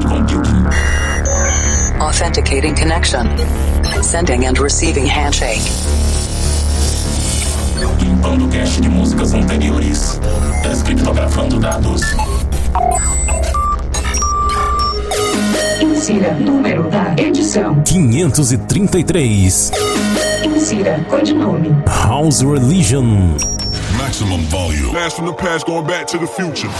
cloud computing. Authenticating connection. Sending and receiving handshake. Limpando cache de músicas anteriores. Descriptografando dados. Insira número da edição. 533. Insira codinome. House Religion. Maximum volume. Blast from the past, going back to the future.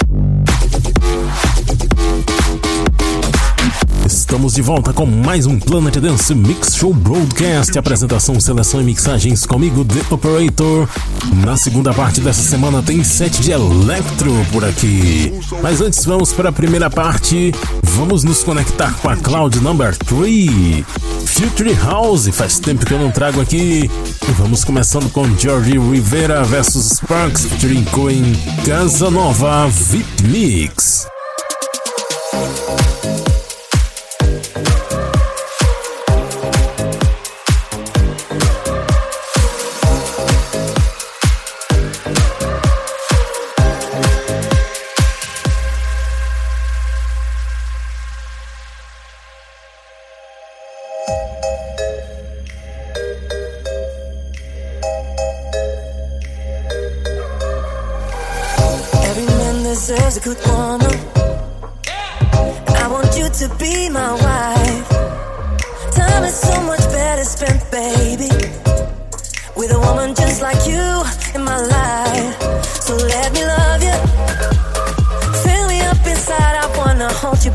Estamos de volta com mais um Planet Dance Mix Show Broadcast. Apresentação, seleção e mixagens comigo, The Operator. Na segunda parte dessa semana tem set de Electro por aqui. Mas antes vamos para a primeira parte. Vamos nos conectar com a Cloud Number 3. Future House, faz tempo que eu não trago aqui. Vamos começando com George Rivera vs Sparks featuring Coen Casanova VIP Mix.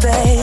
baby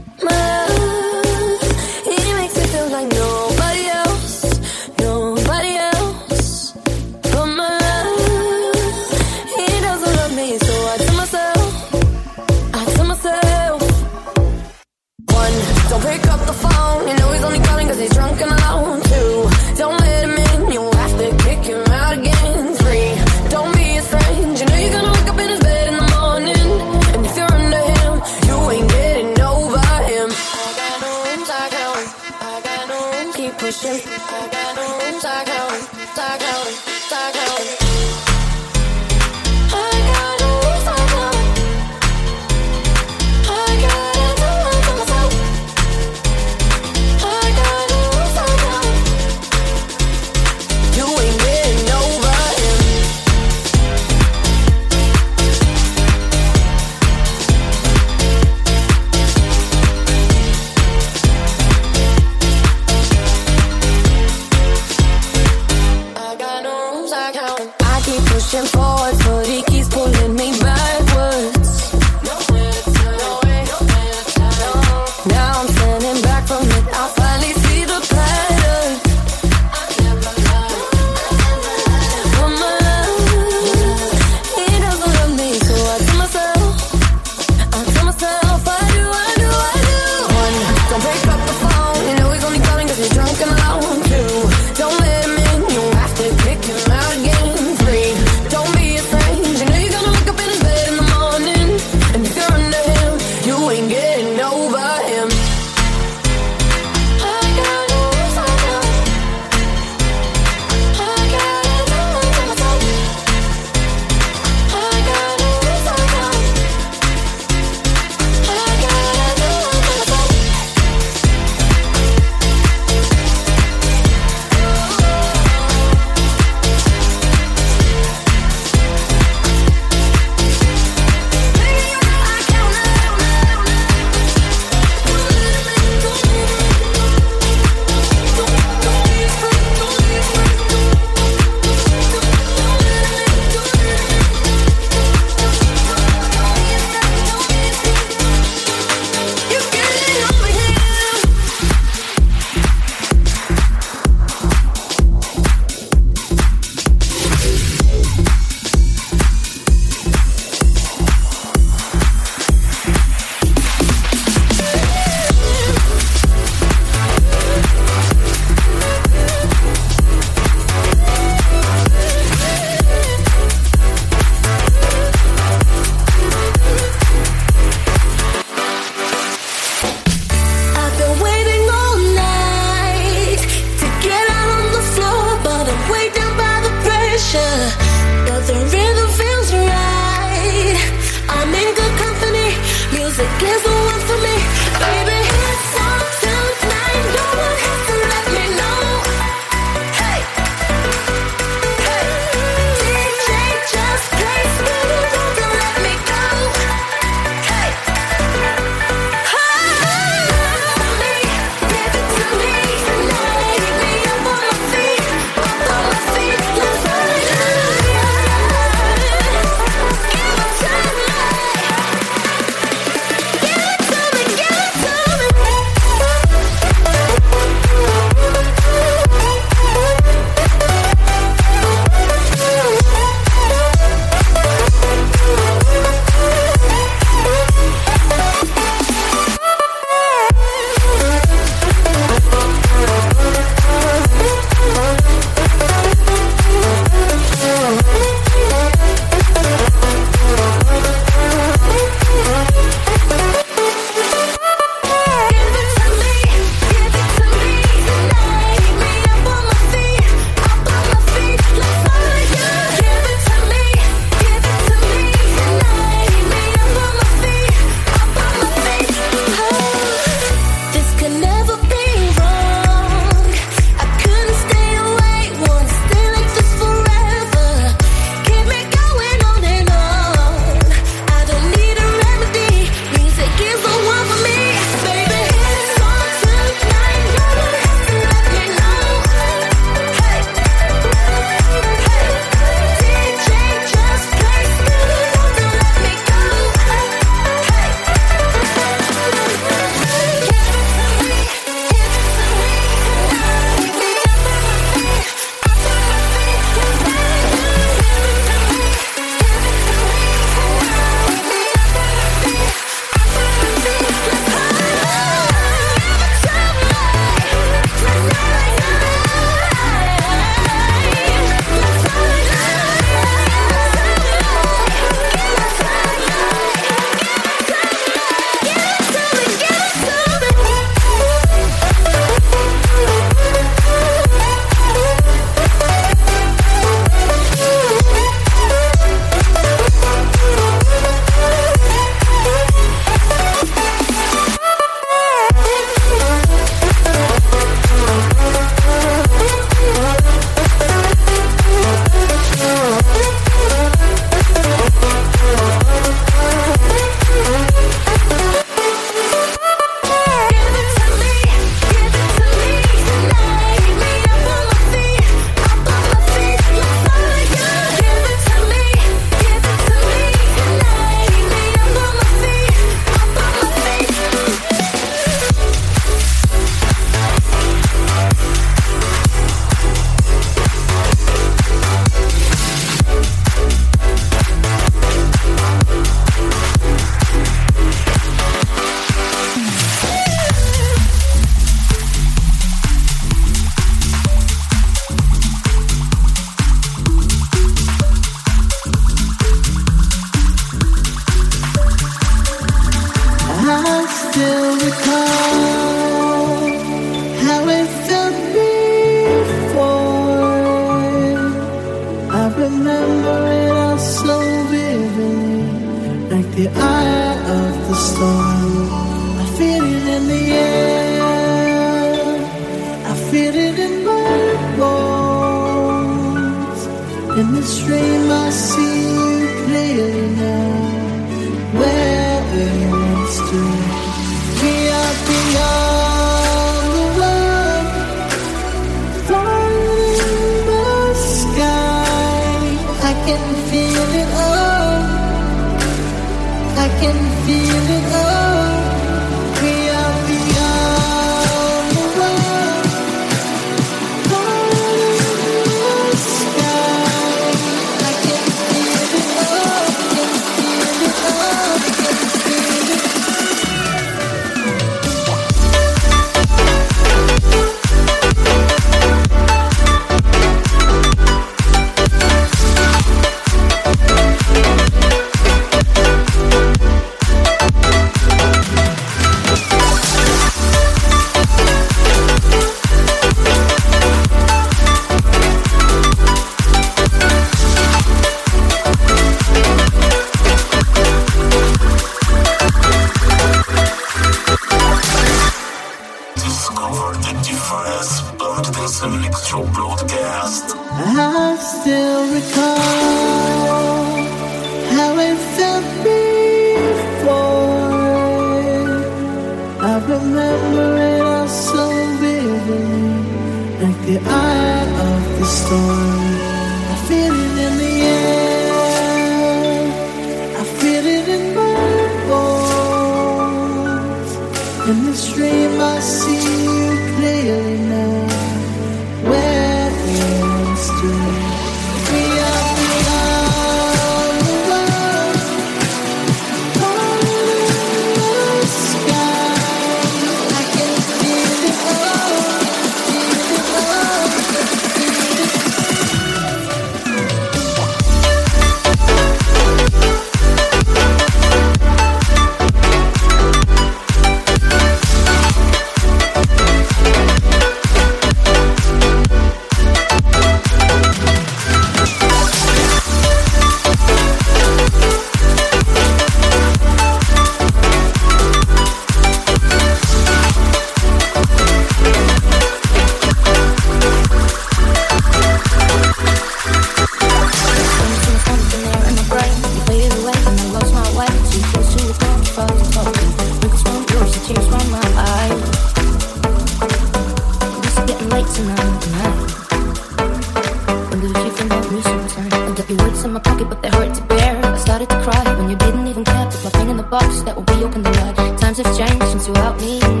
believe you from the reasons I got your words in my pocket, but they hurt to bear. I started to cry when you didn't even care. Put my thing in the box that will reopen the night. Times have changed since you helped me.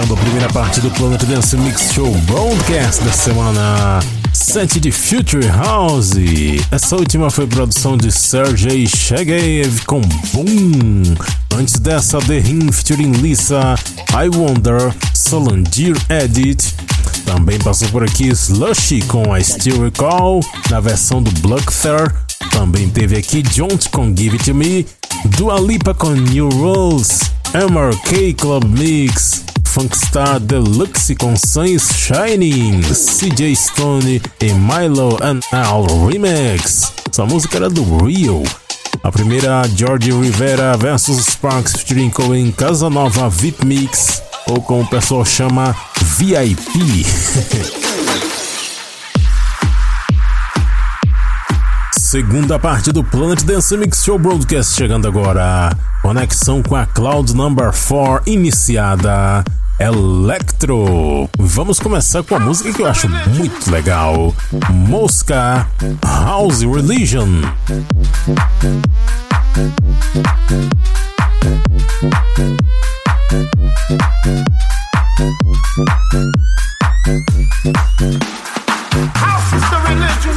começando a primeira parte do Planet Dance Mix Show Broadcast da semana. Set de Future House. Essa última foi produção de Sergei Shegev com Boom. Antes dessa, The Ring featuring Lisa, I Wonder, Solandir Edit. Também passou por aqui Slushy com I Still Recall, na versão do Blackfair. Também teve aqui Jones com Give It To Me, Dua Lipa com New Rules, MRK Club Mix, Funkstar Deluxe com Suns Shining, CJ Stone e Milo and Al Remix. Essa música era do Rio. A primeira, George Rivera vs Sparks featuring em Casanova VIP Mix, ou como o pessoal chama, VIP. Segunda parte do Planet Dance Mix Show Broadcast chegando agora. Conexão com a Cloud Number 4 iniciada. Electro. Vamos começar com a música que eu acho muito legal: Mosca House Religion. House is the religion.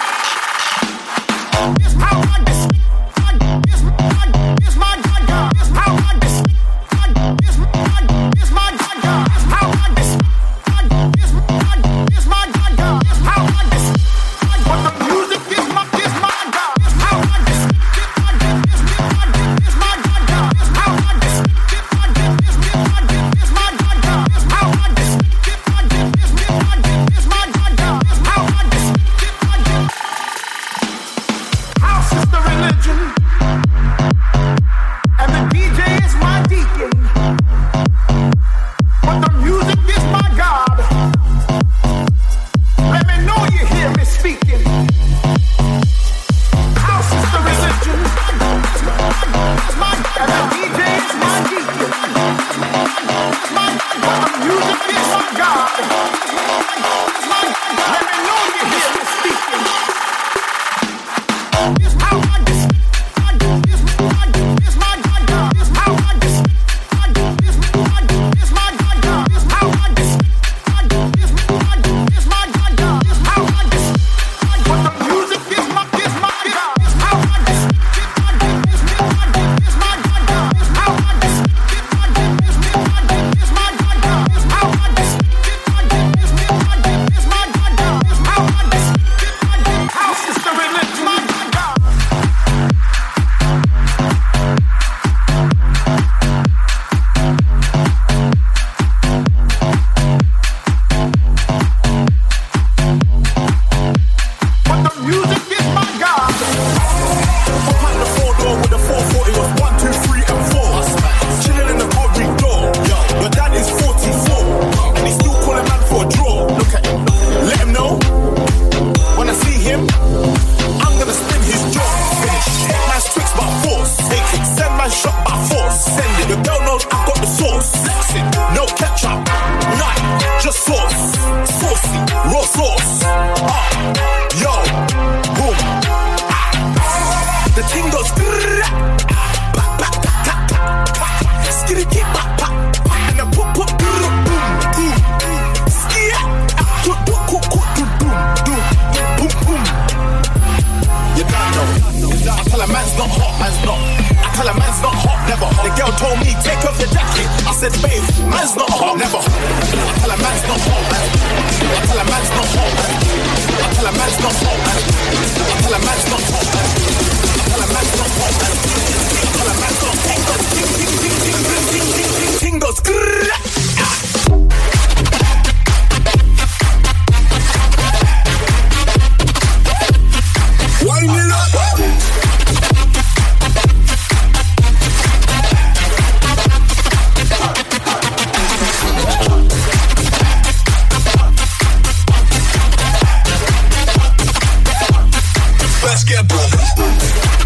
Basketball.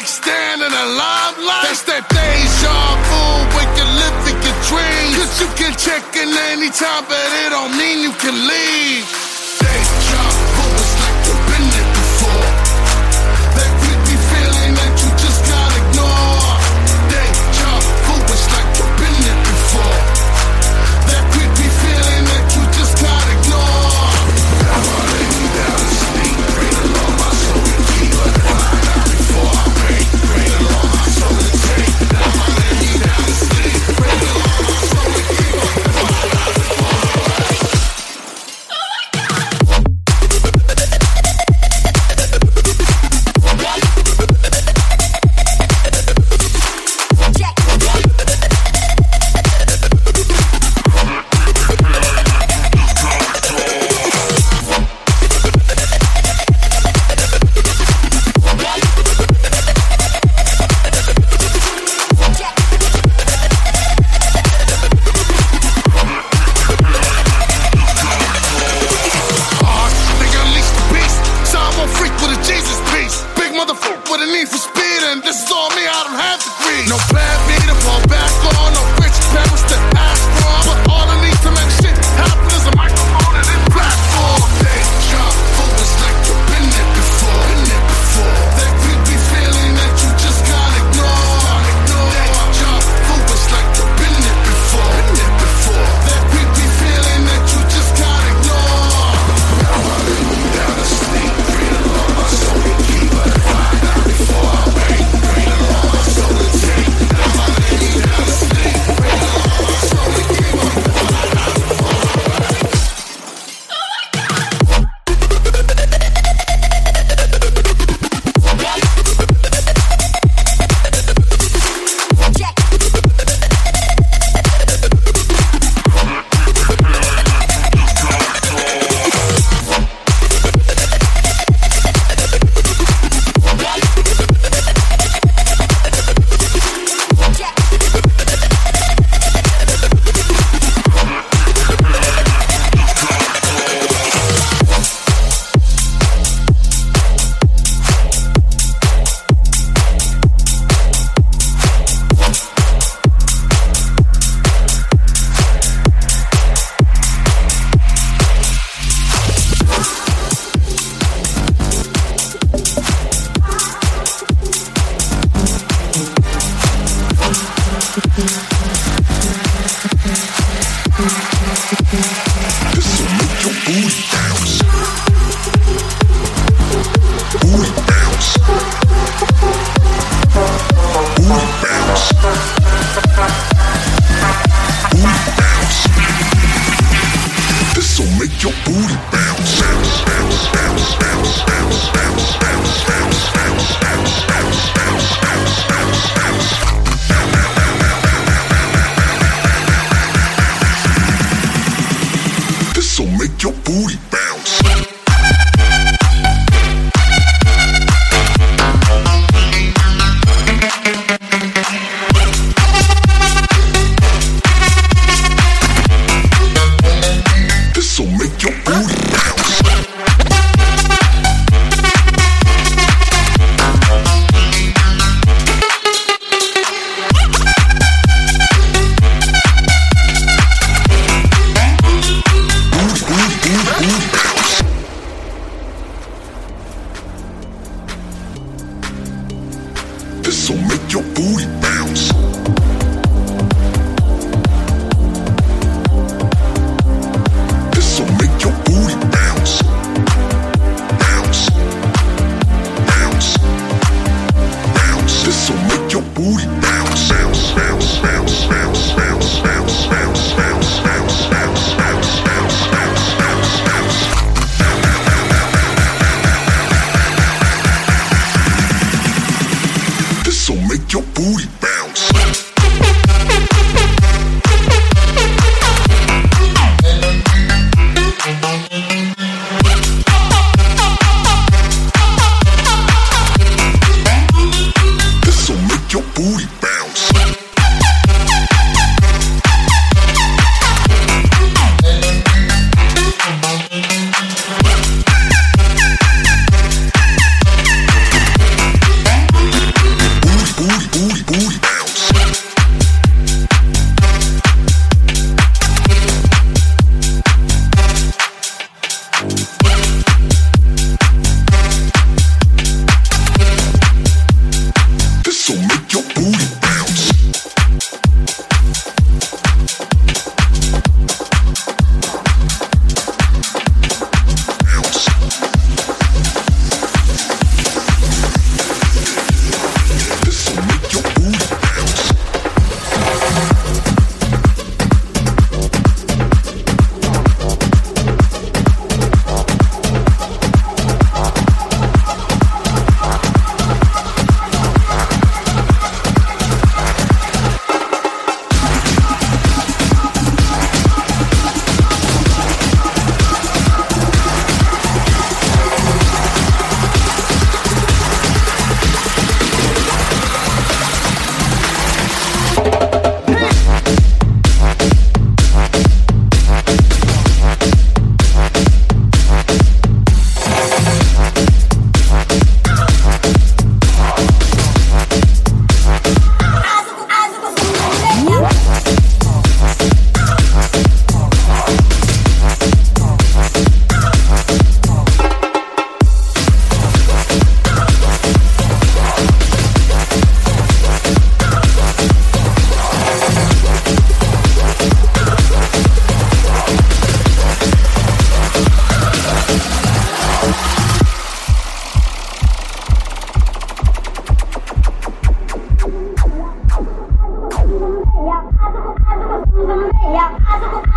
like stand in the limelight. That's that deja vu when you're living your dreams. Cause you can check in anytime, but it don't mean you can leave. 啊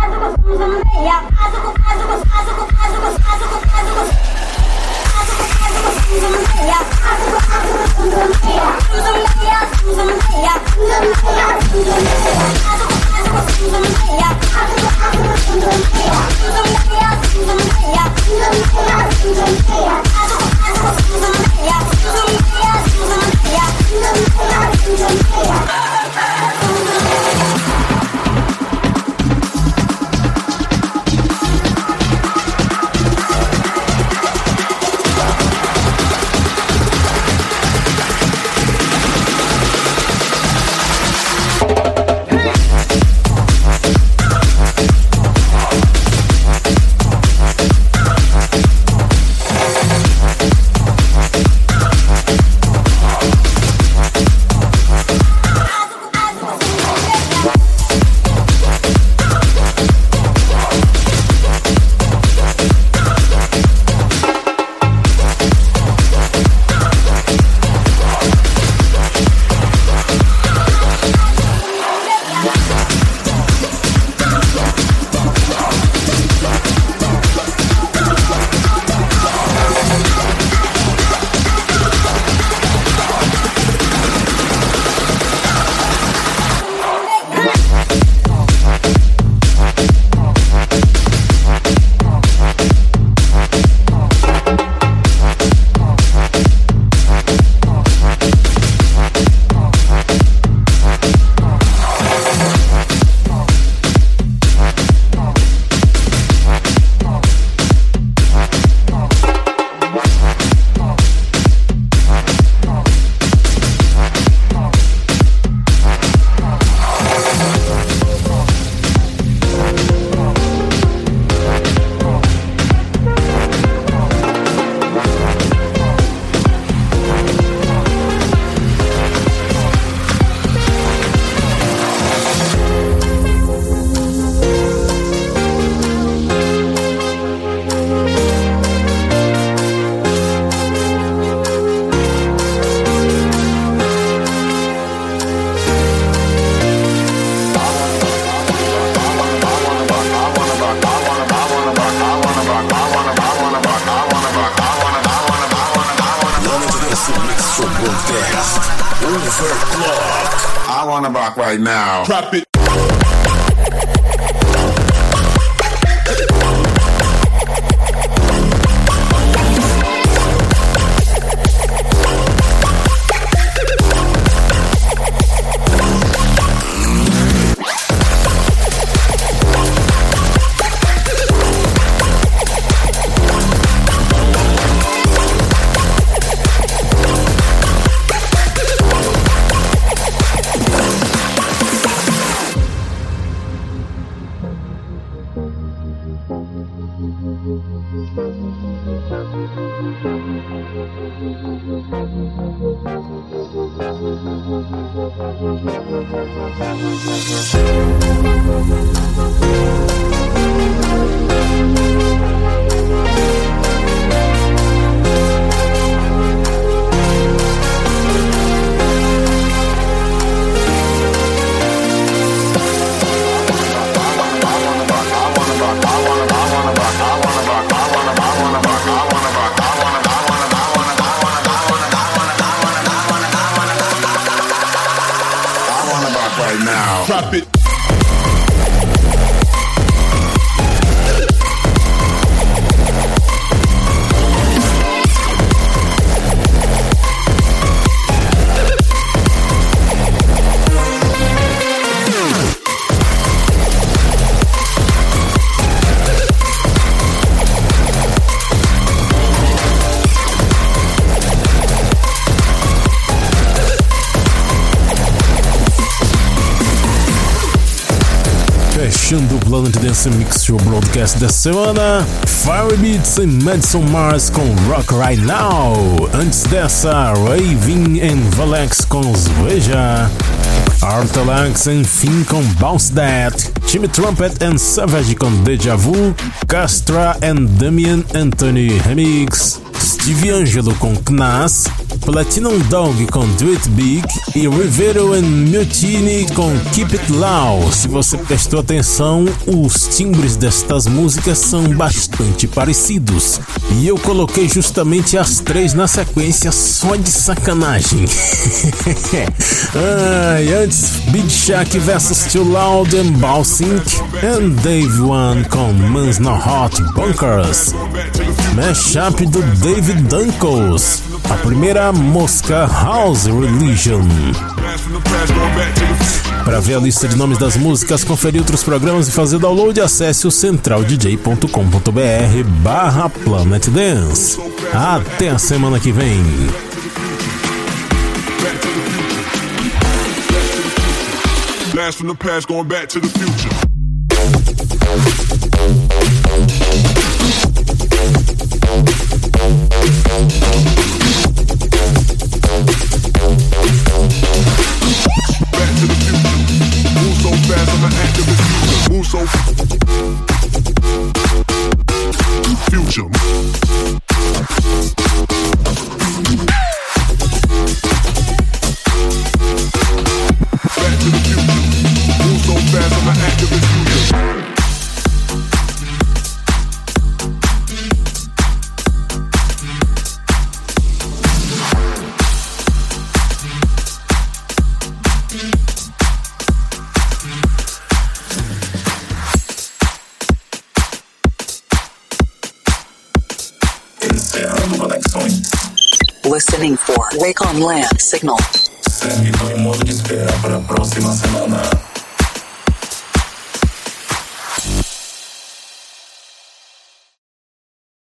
Thank you. Dance Mix Show Broadcast da semana. Fire Beats e Madison Mars com Rock Right Now. Antes dessa, Raving and Valex com Veja. Artalax enfim com Bounce That. Timmy Trumpet and Savage com Deja Vu. Castra and Damian Anthony Remix. Steve Angelo com Knas, Platinum Dog com Do It Big e Rivero and Mutiny com Keep It Low. Se você prestou atenção, os timbres destas músicas são bastante parecidos. E eu coloquei justamente as três na sequência só de sacanagem. ah, e antes, Big Shack vs Too Loud and Balsink and Dave One com Man's No Hot Bunkers. Mashup do David Dunkles. A primeira mosca House Religion. Para ver a lista de nomes das músicas, conferir outros programas e fazer download, acesse o centraldj.com.br barra Planet Dance. Até a semana que vem. Blast from the past, going back to the future. On Land signal. Segue no modo de espera para a próxima semana.